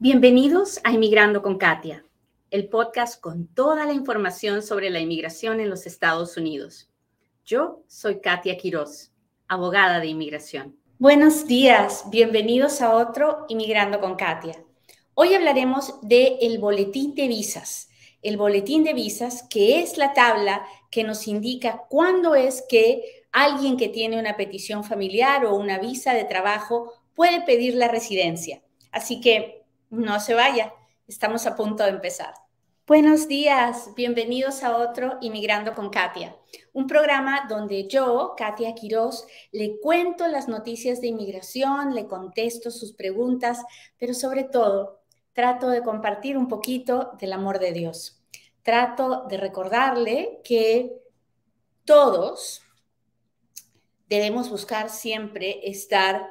Bienvenidos a Inmigrando con Katia, el podcast con toda la información sobre la inmigración en los Estados Unidos. Yo soy Katia Quiroz, abogada de inmigración. Buenos días, bienvenidos a otro Inmigrando con Katia. Hoy hablaremos del el boletín de visas. El boletín de visas, que es la tabla que nos indica cuándo es que alguien que tiene una petición familiar o una visa de trabajo puede pedir la residencia. Así que no se vaya, estamos a punto de empezar. Buenos días, bienvenidos a otro Inmigrando con Katia, un programa donde yo, Katia Quiroz, le cuento las noticias de inmigración, le contesto sus preguntas, pero sobre todo trato de compartir un poquito del amor de Dios. Trato de recordarle que todos debemos buscar siempre estar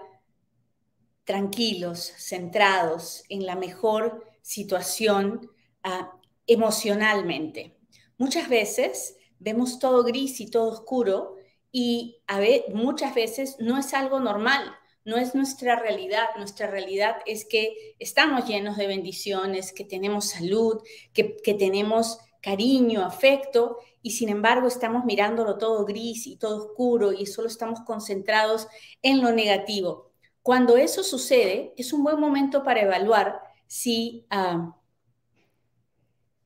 tranquilos, centrados en la mejor situación ah, emocionalmente. Muchas veces vemos todo gris y todo oscuro y a ver, muchas veces no es algo normal, no es nuestra realidad. Nuestra realidad es que estamos llenos de bendiciones, que tenemos salud, que, que tenemos cariño, afecto, y sin embargo estamos mirándolo todo gris y todo oscuro y solo estamos concentrados en lo negativo. Cuando eso sucede, es un buen momento para evaluar si ah,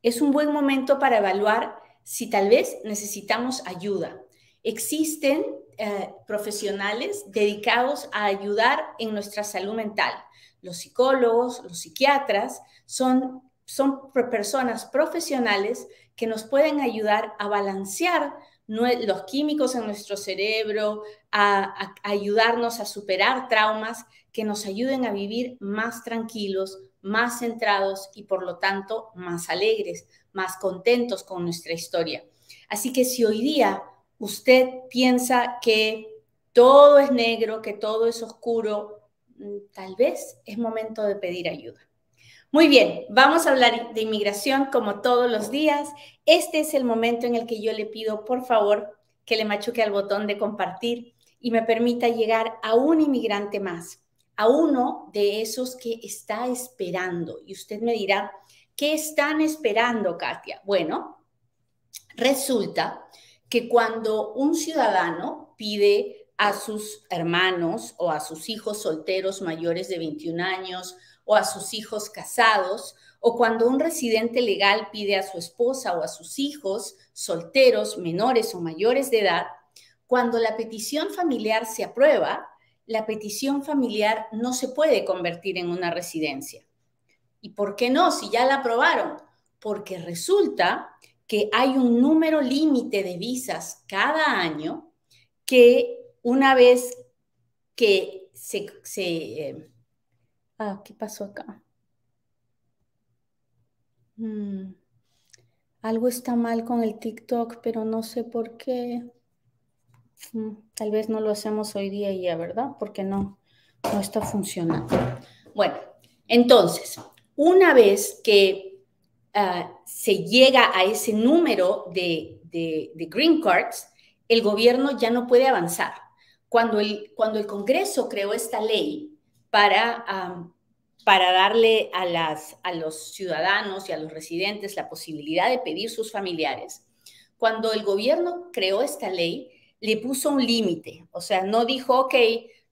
es un buen momento para evaluar si tal vez necesitamos ayuda. Existen eh, profesionales dedicados a ayudar en nuestra salud mental. Los psicólogos, los psiquiatras son, son personas profesionales que nos pueden ayudar a balancear los químicos en nuestro cerebro, a, ayudarnos a superar traumas que nos ayuden a vivir más tranquilos, más centrados y por lo tanto más alegres, más contentos con nuestra historia. Así que si hoy día usted piensa que todo es negro, que todo es oscuro, mm, tal vez es momento de pedir ayuda. Muy bien, vamos a hablar de inmigración como todos los días. Este es el momento en el que yo le pido, por favor, que le machuque al botón de compartir y me permita llegar a un inmigrante más, a uno de esos que está esperando. Y usted me dirá, ¿qué están esperando, Katia? Bueno, resulta que cuando un ciudadano pide a sus hermanos o a sus hijos solteros mayores de 21 años, o a sus hijos casados, o cuando un residente legal pide a su esposa o a sus hijos solteros, menores o mayores de edad, cuando la petición familiar se aprueba, la petición familiar no se puede convertir en una residencia. ¿Y por qué no? Si ya la aprobaron. Porque resulta que hay un número límite de visas cada año que una vez que se, eh, Ah, ¿qué pasó acá? Mm, algo está mal con el TikTok, pero no sé por qué. Mm, tal vez no lo hacemos hoy día ya, ¿verdad? Porque no, no está funcionando. Bueno, entonces, una vez que ah, se llega a ese número de, green cards, el gobierno ya no puede avanzar. Cuando el, cuando el Congreso creó esta ley, para, para darle a, las, a los ciudadanos y a los residentes la posibilidad de pedir sus familiares. Cuando el gobierno creó esta ley, le puso un límite, o sea, no dijo, ok,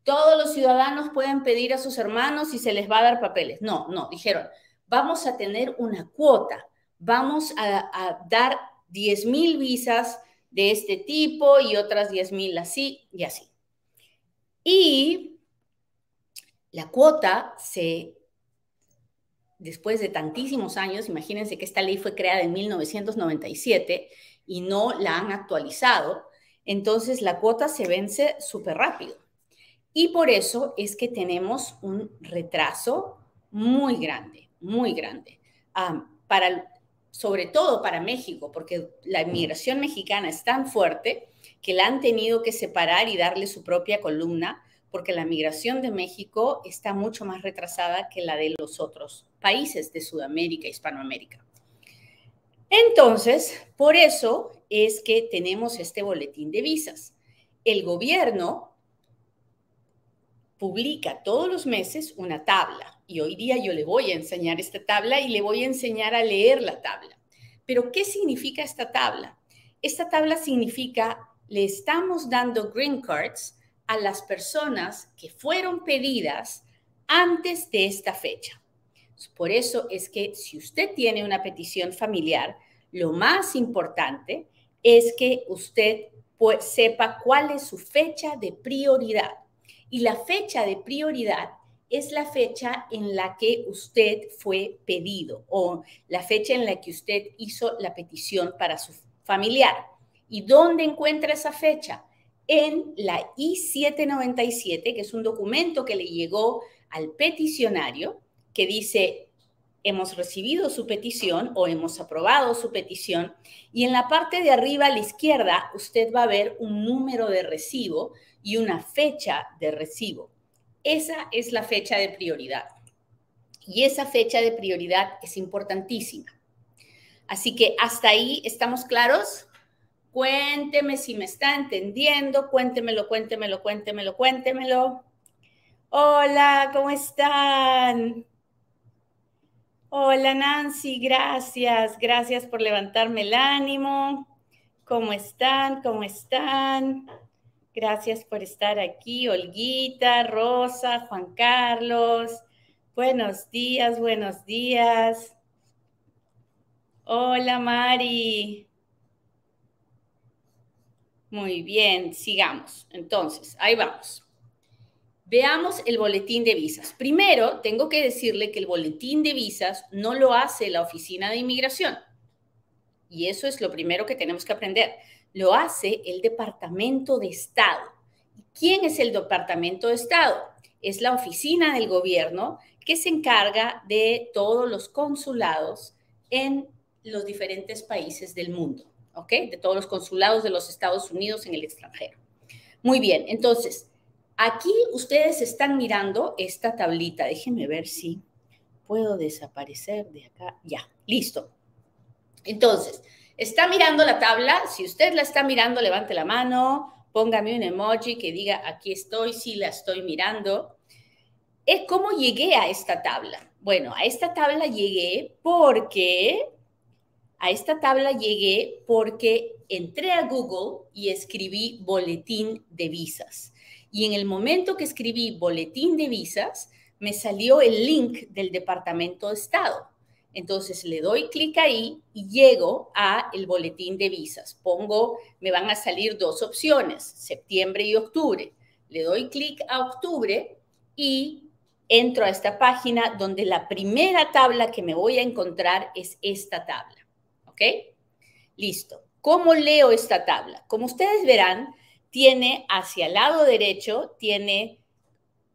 todos los ciudadanos pueden pedir a sus hermanos y se les va a dar papeles. No, no, dijeron, vamos a tener una cuota, vamos a, a dar 10 mil visas de este tipo y otras 10 mil así y así. Y la cuota se, después de tantísimos años, imagínense que esta ley fue creada en 1997 y no la han actualizado, entonces la cuota se vence súper rápido. Y por eso es que tenemos un retraso muy grande, muy grande, para, sobre todo para México, porque la inmigración mexicana es tan fuerte que la han tenido que separar y darle su propia columna porque la migración de México está mucho más retrasada que la de los otros países de Sudamérica Hispanoamérica. Entonces, por eso es que tenemos este boletín de visas. El gobierno publica todos los meses una tabla y hoy día yo le voy a enseñar esta tabla y le voy a enseñar a leer la tabla. Pero, ¿qué significa esta tabla? Esta tabla significa, le estamos dando green cards a las personas que fueron pedidas antes de esta fecha. Por eso es que si usted tiene una petición familiar, lo más importante es que usted sepa cuál es su fecha de prioridad. Y la fecha de prioridad es la fecha en la que usted fue pedido o la fecha en la que usted hizo la petición para su familiar. ¿Y dónde encuentra esa fecha? En la I-797, que es un documento que le llegó al peticionario que dice, hemos recibido su petición o hemos aprobado su petición y en la parte de arriba a la izquierda usted va a ver un número de recibo y una fecha de recibo. Esa es la fecha de prioridad. Y esa fecha de prioridad es importantísima. Así que hasta ahí estamos claros. Cuénteme si me está entendiendo, cuéntemelo, cuéntemelo, cuéntemelo, cuéntemelo. Hola, ¿cómo están? Hola Nancy, gracias, gracias por levantarme el ánimo. ¿Cómo están? ¿Cómo están? Gracias por estar aquí, Olguita, Rosa, Juan Carlos. Buenos días, buenos días. Hola Mari. Muy bien, sigamos. Entonces, ahí vamos. Veamos el boletín de visas. Primero, tengo que decirle que el boletín de visas no lo hace la Oficina de Inmigración. Y eso es lo primero que tenemos que aprender. Lo hace el Departamento de Estado. ¿Quién es el Departamento de Estado? Es la oficina del gobierno que se encarga de todos los consulados en los diferentes países del mundo, ¿ok? De todos los consulados de los Estados Unidos en el extranjero. Muy bien, entonces, Aquí ustedes están mirando esta tablita. Déjenme ver si puedo desaparecer de acá. Ya, listo. Entonces, está mirando la tabla. Si usted la está mirando, levante la mano, póngame un emoji que diga aquí estoy, sí la estoy mirando. Es cómo llegué a esta tabla. Bueno, a esta tabla llegué porque a esta tabla llegué porque entré a Google y escribí boletín de visas. Y en el momento que escribí boletín de visas, me salió el link del Departamento de Estado. Entonces le doy clic ahí y llego a el boletín de visas. Pongo, me van a salir dos opciones, septiembre y octubre. Le doy clic a octubre y entro a esta página donde la primera tabla que me voy a encontrar es esta tabla. ¿Ok? Listo. ¿Cómo leo esta tabla? Como ustedes verán, tiene hacia el lado derecho, tiene,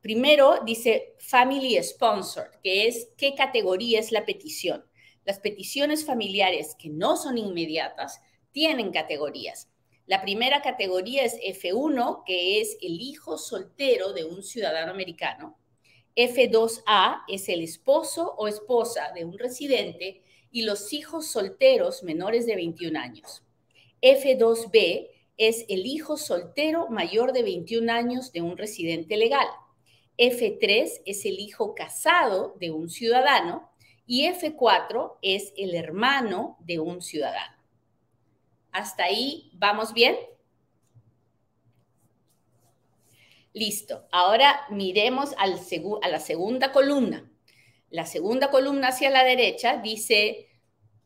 primero dice Family Sponsored, que es qué categoría es la petición. Las peticiones familiares que no son inmediatas tienen categorías. La primera categoría es F1, que es el hijo soltero de un ciudadano americano. F2A es el esposo o esposa de un residente y los hijos solteros menores de 21 años. F2B es el hijo soltero mayor de 21 años de un residente legal. F3 es el hijo casado de un ciudadano y F4 es el hermano de un ciudadano. ¿Hasta ahí vamos bien? Listo. Ahora miremos a la segunda columna. La segunda columna hacia la derecha dice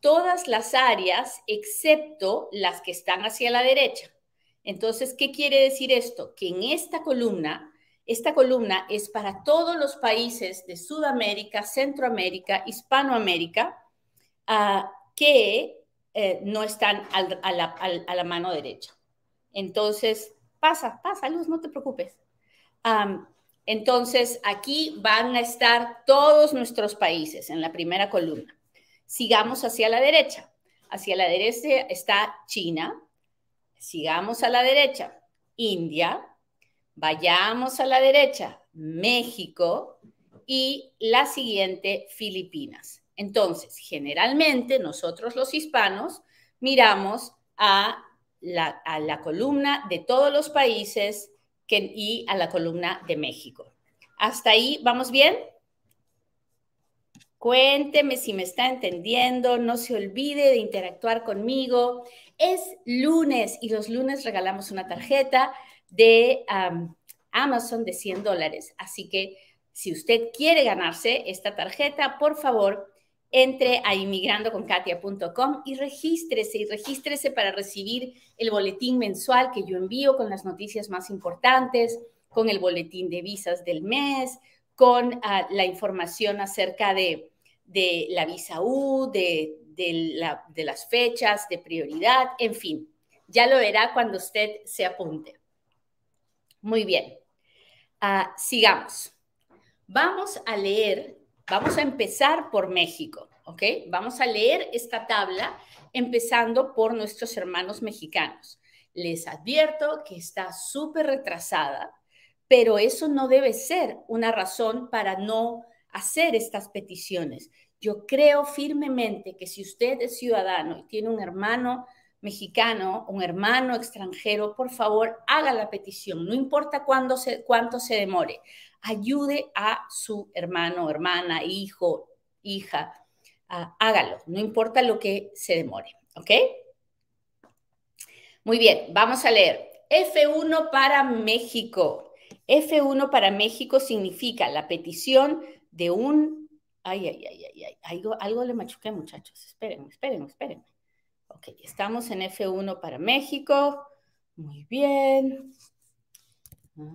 todas las áreas excepto las que están hacia la derecha. Entonces, ¿qué quiere decir esto? Que en esta columna, esta columna es para todos los países de Sudamérica, Centroamérica, Hispanoamérica, ah, que eh, no están a, la, mano derecha. Entonces, pasa, pasa, Luz, no te preocupes. Entonces, aquí van a estar todos nuestros países en la primera columna. Sigamos hacia la derecha. Hacia la derecha está China, sigamos a la derecha, India, vayamos a la derecha, México y la siguiente, Filipinas. Entonces, generalmente nosotros los hispanos miramos a la, columna de todos los países y a la columna de México. ¿Hasta ahí vamos bien? Cuénteme si me está entendiendo, no se olvide de interactuar conmigo. Es lunes y los lunes regalamos una tarjeta de Amazon de 100 dólares. Así que si usted quiere ganarse esta tarjeta, por favor, entre a inmigrandoconkatia.com y regístrese y regístrese para recibir el boletín mensual que yo envío con las noticias más importantes, con el boletín de visas del mes, con ah, la información acerca de, la visa U, de, de, las fechas de prioridad, en fin, ya lo verá cuando usted se apunte. Muy bien, ah, sigamos. Vamos a leer Vamos a empezar por México, ¿ok? Vamos a leer esta tabla empezando por nuestros hermanos mexicanos. Les advierto que está súper retrasada, pero eso no debe ser una razón para no hacer estas peticiones. Yo creo firmemente que si usted es ciudadano y tiene un hermano mexicano, un hermano extranjero, por favor, haga la petición, no importa cuándo se, cuánto se demore ayude a su hermano, hermana, hijo, hija, hágalo, no importa lo que se demore, ¿ok? Muy bien, vamos a leer. F1 para México. F1 para México significa la petición de un... Ay, ay, ay, ay, ay. Algo, algo le machuqué, muchachos. Espérenme, espérenme, espérenme. Ok, estamos en F1 para México. Muy bien.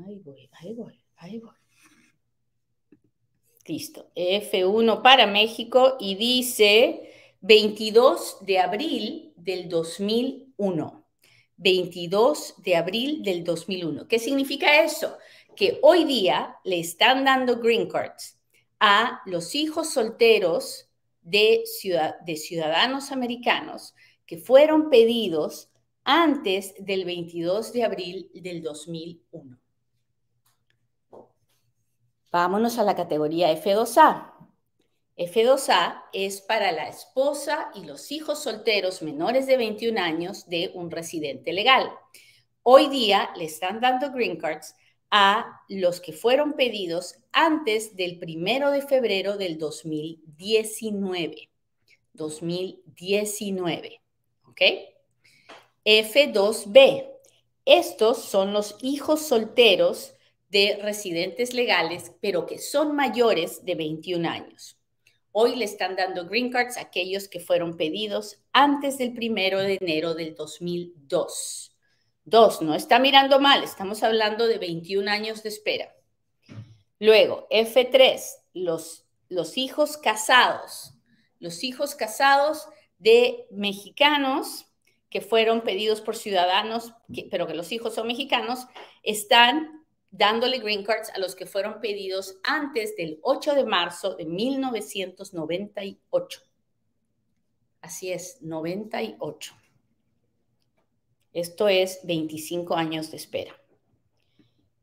Ahí voy, ahí voy, ahí voy. Listo. F1 para México y dice 22 de abril del 2001. 22 de abril del 2001. ¿Qué significa eso? Que hoy día le están dando green cards a los hijos solteros de, de ciudadanos americanos que fueron pedidos antes del 22 de abril del 2001. Vámonos a la categoría F2A. F2A es para la esposa y los hijos solteros menores de 21 años de un residente legal. Hoy día le están dando green cards a los que fueron pedidos antes del primero de febrero del 2019. 2019. ¿Ok? F2B. Estos son los hijos solteros de residentes legales, pero que son mayores de 21 años. Hoy le están dando green cards a aquellos que fueron pedidos antes del primero de enero del 2002. Dos, no está mirando mal, estamos hablando de 21 años de espera. Luego, F3, los, los hijos casados. Los hijos casados de mexicanos que fueron pedidos por ciudadanos, pero que los hijos son mexicanos, están dándole green cards a los que fueron pedidos antes del 8 de marzo de 1998. Así es, 98. Esto es 25 años de espera.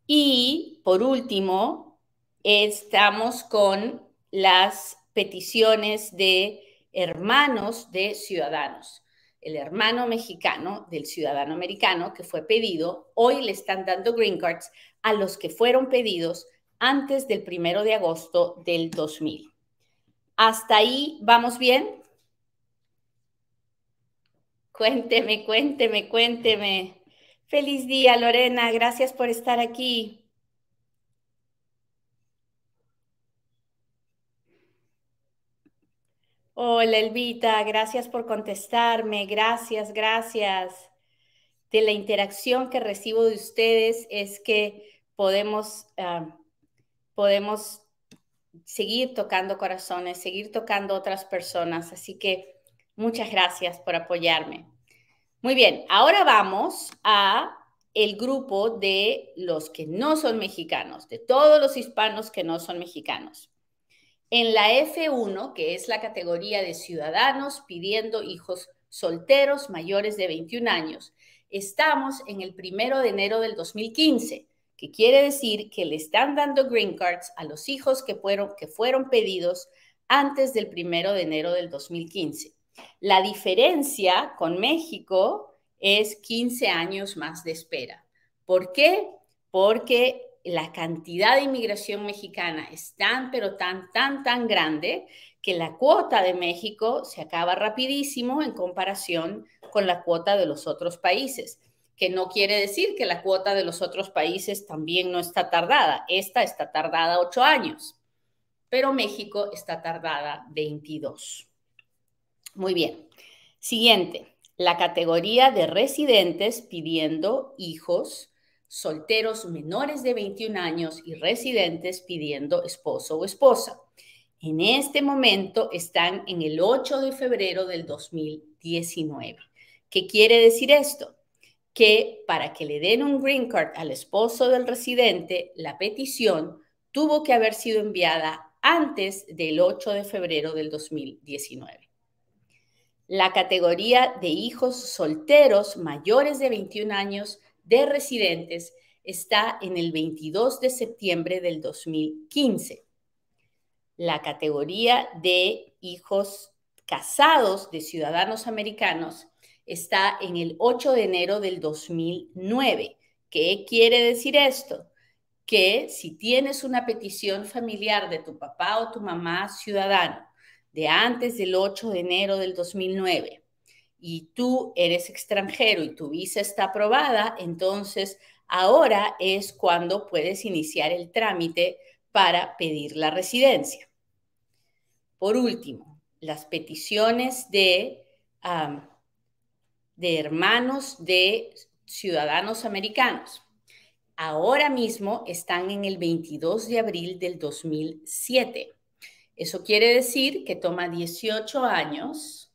Y por último, estamos con las peticiones de hermanos de ciudadanos. El hermano mexicano del ciudadano americano que fue pedido, hoy le están dando green cards a los que fueron pedidos antes del primero de agosto del 2000. ¿Hasta ahí vamos bien? Cuénteme, cuénteme, cuénteme. Feliz día, Lorena. Gracias por estar aquí. Hola, Elvita. Gracias por contestarme. Gracias, gracias de la interacción que recibo de ustedes es que podemos, ah, podemos seguir tocando corazones, seguir tocando otras personas. Así que muchas gracias por apoyarme. Muy bien, ahora vamos a el grupo de los que no son mexicanos, de todos los hispanos que no son mexicanos. En la F1, que es la categoría de ciudadanos pidiendo hijos solteros mayores de 21 años, estamos en el primero de enero del 2015, que quiere decir que le están dando green cards a los hijos que fueron, que fueron pedidos antes del primero de enero del 2015. La diferencia con México es 15 años más de espera. ¿Por qué? Porque la cantidad de inmigración mexicana es tan, pero tan, tan, tan grande que la cuota de México se acaba rapidísimo en comparación con la cuota de los otros países, que no quiere decir que la cuota de los otros países también no está tardada. Esta está tardada ocho años, pero México está tardada 22. Muy bien. Siguiente, la categoría de residentes pidiendo hijos solteros menores de 21 años y residentes pidiendo esposo o esposa. En este momento están en el 8 de febrero del 2019. ¿Qué quiere decir esto? Que para que le den un green card al esposo del residente, la petición tuvo que haber sido enviada antes del 8 de febrero del 2019. La categoría de hijos solteros mayores de 21 años de residentes está en el 22 de septiembre del 2015. La categoría de hijos casados de ciudadanos americanos está en el 8 de enero del 2009. ¿Qué quiere decir esto? Que si tienes una petición familiar de tu papá o tu mamá ciudadano de antes del 8 de enero del 2009 y tú eres extranjero y tu visa está aprobada, entonces ahora es cuando puedes iniciar el trámite para pedir la residencia. Por último, las peticiones de, de hermanos de ciudadanos americanos. Ahora mismo están en el 22 de abril del 2007. Eso quiere decir que toma 18 años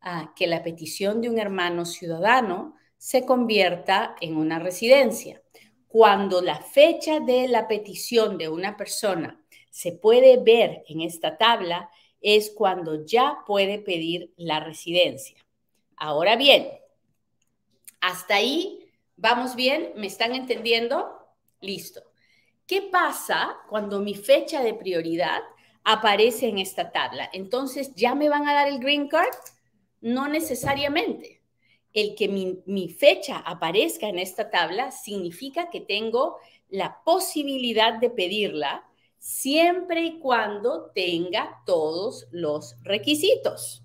a que la petición de un hermano ciudadano se convierta en una residencia. Cuando la fecha de la petición de una persona se puede ver en esta tabla, es cuando ya puede pedir la residencia. Ahora bien, hasta ahí vamos bien, ¿me están entendiendo? Listo. ¿Qué pasa cuando mi fecha de prioridad aparece en esta tabla? Entonces, ¿ya me van a dar el green card? No necesariamente. El que mi, fecha aparezca en esta tabla significa que tengo la posibilidad de pedirla siempre y cuando tenga todos los requisitos.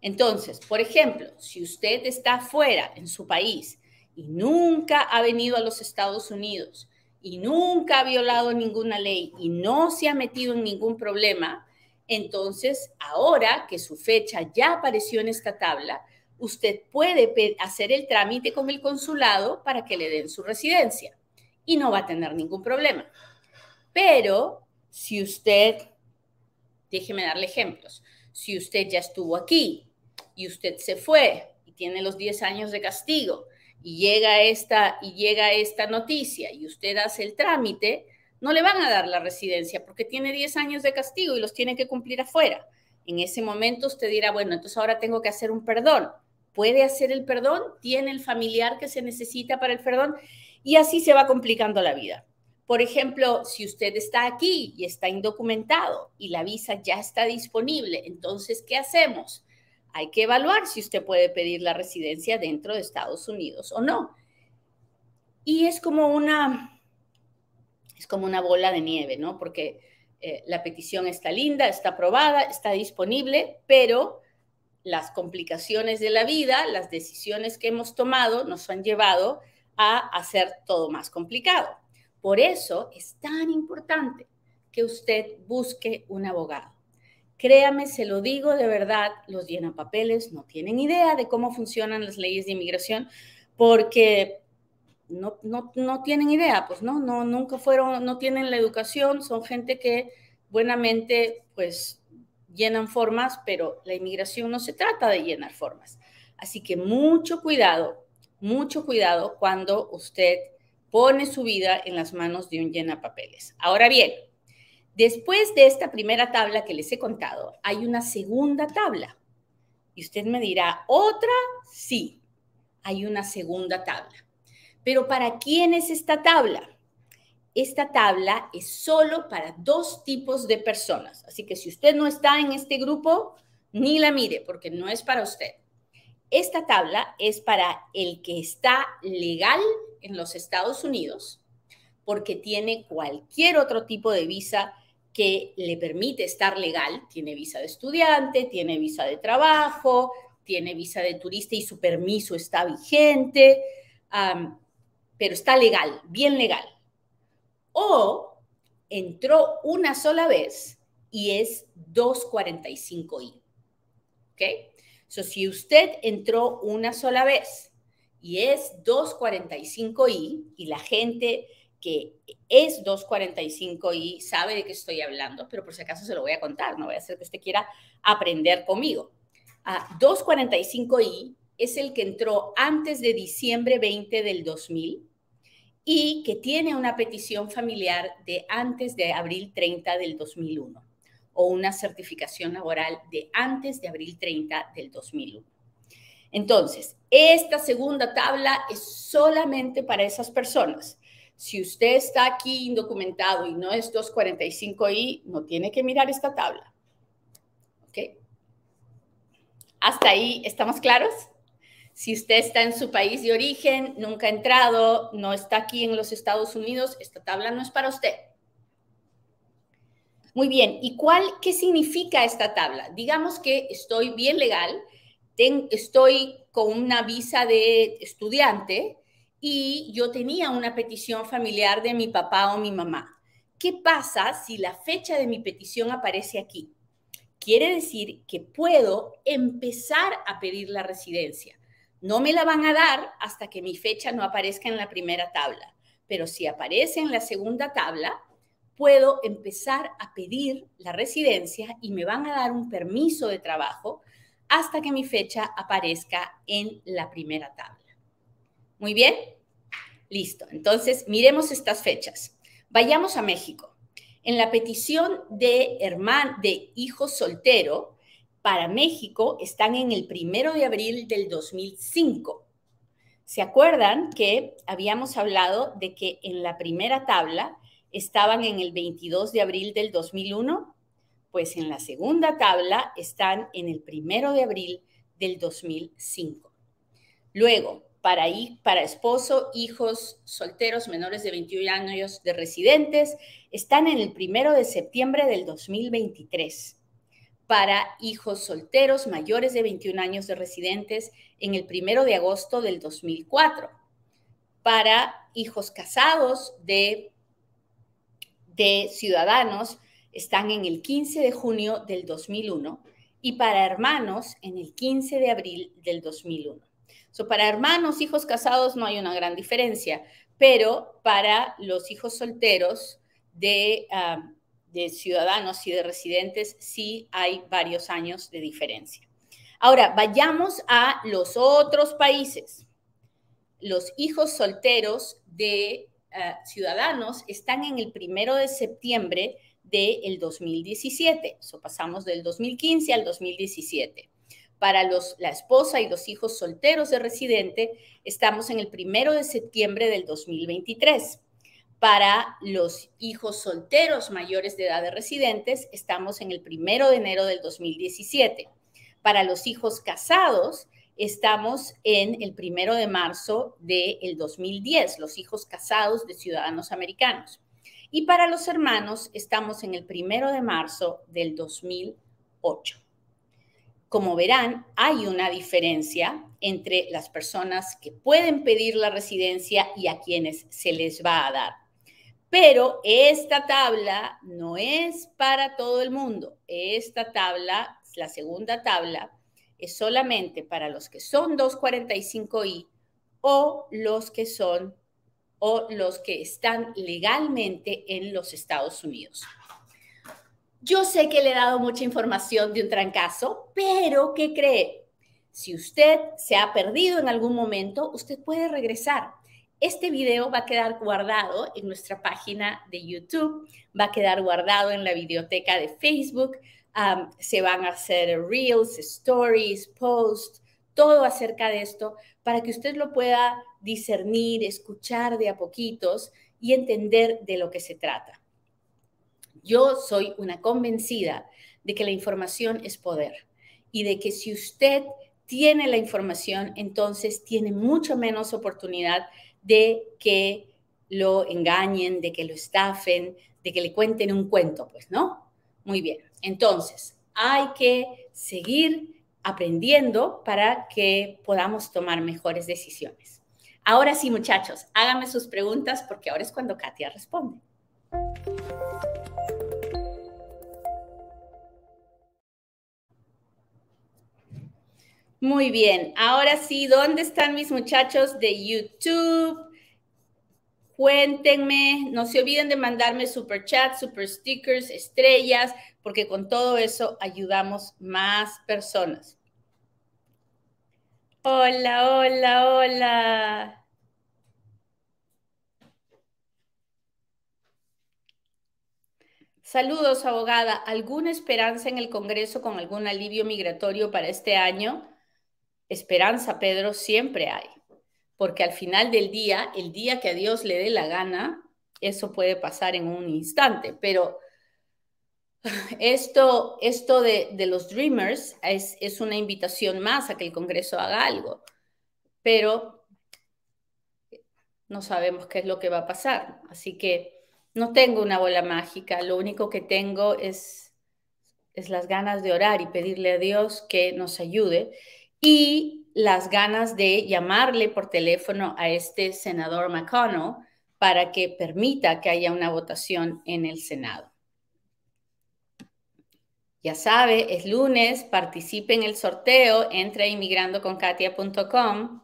Entonces, por ejemplo, si usted está fuera en su país y nunca ha venido a los Estados Unidos y nunca ha violado ninguna ley y no se ha metido en ningún problema, entonces, ahora que su fecha ya apareció en esta tabla, usted puede hacer el trámite con el consulado para que le den su residencia y no va a tener ningún problema. Pero si usted, déjeme darle ejemplos, si usted ya estuvo aquí y usted se fue y tiene los 10 años de castigo y llega esta y llega esta noticia y usted hace el trámite, no le van a dar la residencia porque tiene 10 años de castigo y los tiene que cumplir afuera. En ese momento usted dirá, bueno, entonces ahora tengo que hacer un perdón. ¿Puede hacer el perdón? ¿Tiene el familiar que se necesita para el perdón? Y así se va complicando la vida. Por ejemplo, si usted está aquí y está indocumentado y la visa ya está disponible, entonces, ¿qué hacemos? Hay que evaluar si usted puede pedir la residencia dentro de Estados Unidos o no. Y es como una, es como una bola de nieve, ¿no? Porque eh, la petición está linda, está aprobada, está disponible, pero las complicaciones de la vida, las decisiones que hemos tomado nos han llevado a hacer todo más complicado. Por eso es tan importante que usted busque un abogado. Créame, se lo digo de verdad, los papeles no tienen idea de cómo funcionan las leyes de inmigración porque no, no, tienen idea, pues no, no, nunca fueron, no tienen la educación, son gente que buenamente pues llenan formas, pero la inmigración no se trata de llenar formas. Así que mucho cuidado, mucho cuidado cuando usted pone su vida en las manos de un llena papeles. Ahora bien, después de esta primera tabla que les he contado, hay una segunda tabla. Y usted me dirá, ¿otra? Sí, hay una segunda tabla. Pero ¿para quién es esta tabla? Esta tabla es solo para dos tipos de personas. Así que si usted no está en este grupo, ni la mire porque no es para usted. Esta tabla es para el que está legal en los Estados Unidos, porque tiene cualquier otro tipo de visa que le permite estar legal. Tiene visa de estudiante, tiene visa de trabajo, tiene visa de turista y su permiso está vigente, pero está legal, bien legal. O entró una sola vez y es 245I. ¿Ok? So, si usted entró una sola vez y es 245i y la gente que es 245i sabe de qué estoy hablando, pero por si acaso se lo voy a contar, no voy a hacer que usted quiera aprender conmigo. 245i es el que entró antes de diciembre 20 del 2000 y que tiene una petición familiar de antes de abril 30 del 2001 o una certificación laboral de antes de abril 30 del 2001. Entonces, esta segunda tabla es solamente para esas personas. Si usted está aquí indocumentado y no es 245i, no tiene que mirar esta tabla. ¿Ok? ¿Hasta ahí estamos claros? Si usted está en su país de origen, nunca ha entrado, no está aquí en los Estados Unidos, esta tabla no es para usted. Muy bien, ¿y cuál, qué significa esta tabla? Digamos que estoy bien legal, estoy con una visa de estudiante y yo tenía una petición familiar de mi papá o mi mamá. ¿Qué pasa si la fecha de mi petición aparece aquí? Quiere decir que puedo empezar a pedir la residencia. No me la van a dar hasta que mi fecha no aparezca en la primera tabla, pero si aparece en la segunda tabla, puedo empezar a pedir la residencia y me van a dar un permiso de trabajo hasta que mi fecha aparezca en la primera tabla. Muy bien, listo. Entonces, miremos estas fechas. Vayamos a México. En la petición de hermano, de hijo soltero para México están en el primero de abril del 2005. ¿Se acuerdan que habíamos hablado de que en la primera tabla estaban en el 22 de abril del 2001? pues en la segunda tabla están en el primero de abril del 2005. Luego, para, para esposo, hijos solteros menores de 21 años de residentes, están en el primero de septiembre del 2023. Para hijos solteros mayores de 21 años de residentes, en el primero de agosto del 2004. Para hijos casados de, de ciudadanos están en el 15 de junio del 2001 y para hermanos en el 15 de abril del 2001. So, para hermanos, hijos casados no hay una gran diferencia, pero para los hijos solteros de, ah, de ciudadanos y de residentes sí hay varios años de diferencia. Ahora, vayamos a los otros países. Los hijos solteros de ah, ciudadanos están en el primero de septiembre del 2017. So, pasamos del 2015 al 2017. Para los, la esposa y los hijos solteros de residente, estamos en el primero de septiembre del 2023. Para los hijos solteros mayores de edad de residentes, estamos en el primero de enero del 2017. Para los hijos casados, estamos en el primero de marzo del 2010, los hijos casados de ciudadanos americanos. Y para los hermanos estamos en el primero de marzo del 2008. Como verán, hay una diferencia entre las personas que pueden pedir la residencia y a quienes se les va a dar. Pero esta tabla no es para todo el mundo. Esta tabla, la segunda tabla, es solamente para los que son 245i o los que son o los que están legalmente en los Estados Unidos. Yo sé que le he dado mucha información de un trancazo, pero ¿qué cree? Si usted se ha perdido en algún momento, usted puede regresar. Este video va a quedar guardado en nuestra página de YouTube, va a quedar guardado en la biblioteca de Facebook, se van a hacer reels, stories, posts, todo acerca de esto para que usted lo pueda discernir, escuchar de a poquitos y entender de lo que se trata. Yo soy una convencida de que la información es poder y de que si usted tiene la información, entonces tiene mucho menos oportunidad de que lo engañen, de que lo estafen, de que le cuenten un cuento, pues, ¿no? Muy bien. Entonces, hay que seguir aprendiendo para que podamos tomar mejores decisiones. Ahora sí, muchachos, háganme sus preguntas porque ahora es cuando Katia responde. Muy bien, ahora sí, ¿dónde están mis muchachos de YouTube? Cuéntenme, no se olviden de mandarme super chat, super stickers, estrellas, porque con todo eso ayudamos más personas. Hola, hola, hola. Saludos, abogada. ¿Alguna esperanza en el Congreso con algún alivio migratorio para este año? Esperanza, Pedro, siempre hay, porque al final del día, el día que a Dios le dé la gana, eso puede pasar en un instante, pero esto, esto de, los Dreamers es, es, una invitación más a que el Congreso haga algo, pero no sabemos qué es lo que va a pasar. Así que no tengo una bola mágica, lo único que tengo es, es las ganas de orar y pedirle a Dios que nos ayude. Y las ganas de llamarle por teléfono a este senador McConnell para que permita que haya una votación en el Senado. Ya sabe, es lunes, participe en el sorteo, entre a inmigrandoconkatia.com.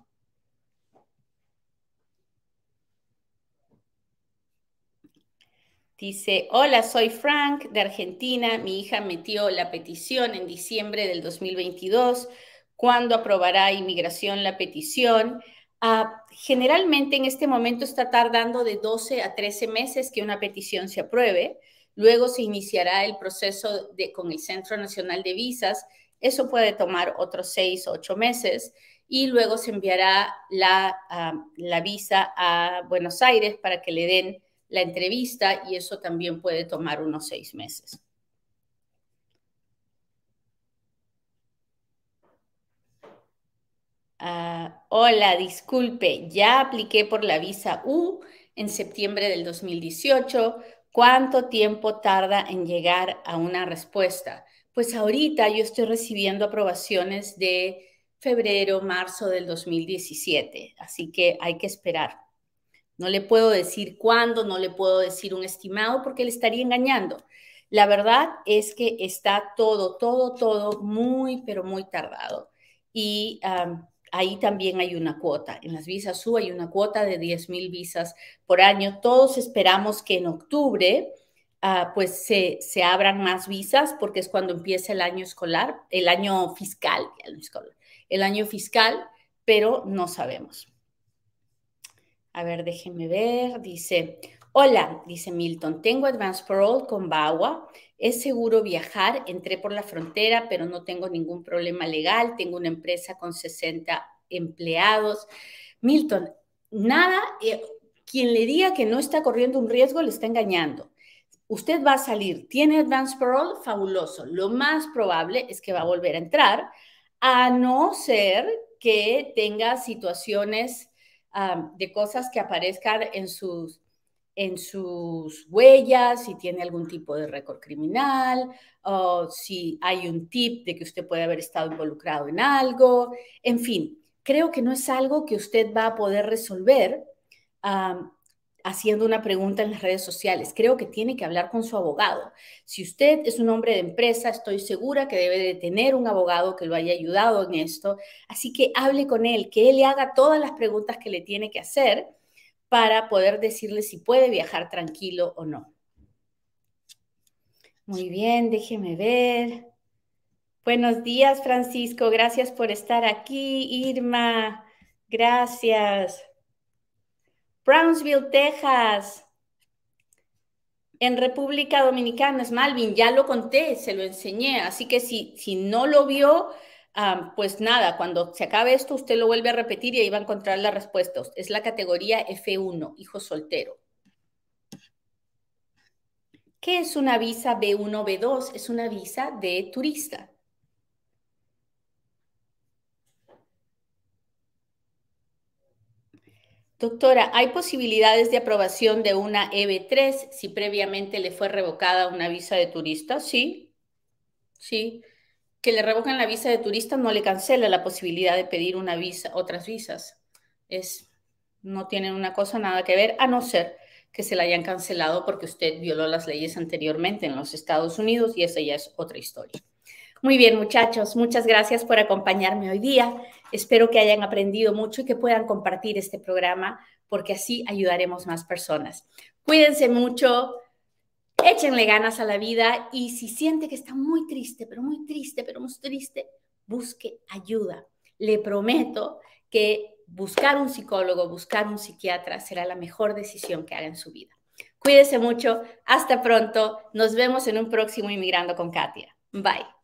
Dice, hola, soy Frank de Argentina. Mi hija metió la petición en diciembre del 2022 cuándo aprobará inmigración la petición. Ah, generalmente en este momento está tardando de 12 a 13 meses que una petición se apruebe. Luego se iniciará el proceso de, con el Centro Nacional de Visas. Eso puede tomar otros 6 o 8 meses. Y luego se enviará la, ah, la visa a Buenos Aires para que le den la entrevista y eso también puede tomar unos 6 meses. Ah, hola, disculpe, ya apliqué por la visa U en septiembre del 2018. ¿Cuánto tiempo tarda en llegar a una respuesta? Pues ahorita yo estoy recibiendo aprobaciones de febrero, marzo del 2017, así que hay que esperar. No le puedo decir cuándo, no le puedo decir un estimado porque le estaría engañando. La verdad es que está todo, todo, todo muy, pero muy tardado. Y ahí también hay una cuota. En las visas U hay una cuota de 10 mil visas por año. Todos esperamos que en octubre ah, pues se, se, abran más visas porque es cuando empieza el año escolar, el año fiscal, el año fiscal, pero no sabemos. A ver, déjenme ver. Dice, hola, dice Milton, tengo Advance Parole con BAWA es seguro viajar, entré por la frontera, pero no tengo ningún problema legal, tengo una empresa con 60 empleados. Milton, nada, eh, quien le diga que no está corriendo un riesgo le está engañando. Usted va a salir, tiene advance parole, fabuloso. Lo más probable es que va a volver a entrar, a no ser que tenga situaciones de cosas que aparezcan en sus en sus huellas, si tiene algún tipo de récord criminal, o si hay un tip de que usted puede haber estado involucrado en algo. En fin, creo que no es algo que usted va a poder resolver haciendo una pregunta en las redes sociales. Creo que tiene que hablar con su abogado. Si usted es un hombre de empresa, estoy segura que debe de tener un abogado que lo haya ayudado en esto. Así que hable con él, que él le haga todas las preguntas que le tiene que hacer para poder decirle si puede viajar tranquilo o no. Muy bien, déjeme ver. Buenos días, Francisco. Gracias por estar aquí. Irma, gracias. Brownsville, Texas. En República Dominicana es Malvin, ya lo conté, se lo enseñé. Así que si, si no lo vio, pues nada, cuando se acabe esto, usted lo vuelve a repetir y ahí va a encontrar la respuesta. Es la categoría F1, hijo soltero. ¿Qué es una visa B1, B2? Es una visa de turista. Doctora, ¿hay posibilidades de aprobación de una EB3 si previamente le fue revocada una visa de turista? Sí, sí. Que le revocan la visa de turista no le cancela la posibilidad de pedir una visa, otras visas. Es, no tienen una cosa nada que ver, a no ser que se la hayan cancelado porque usted violó las leyes anteriormente en los Estados Unidos y esa ya es otra historia. Muy bien, muchachos, muchas gracias por acompañarme hoy día. Espero que hayan aprendido mucho y que puedan compartir este programa porque así ayudaremos más personas. Cuídense mucho, échenle ganas a la vida y si siente que está muy triste, pero muy triste, pero muy triste, busque ayuda. Le prometo que buscar un psicólogo, buscar un psiquiatra será la mejor decisión que haga en su vida. Cuídense mucho, hasta pronto, nos vemos en un próximo Inmigrando con Katia. Bye.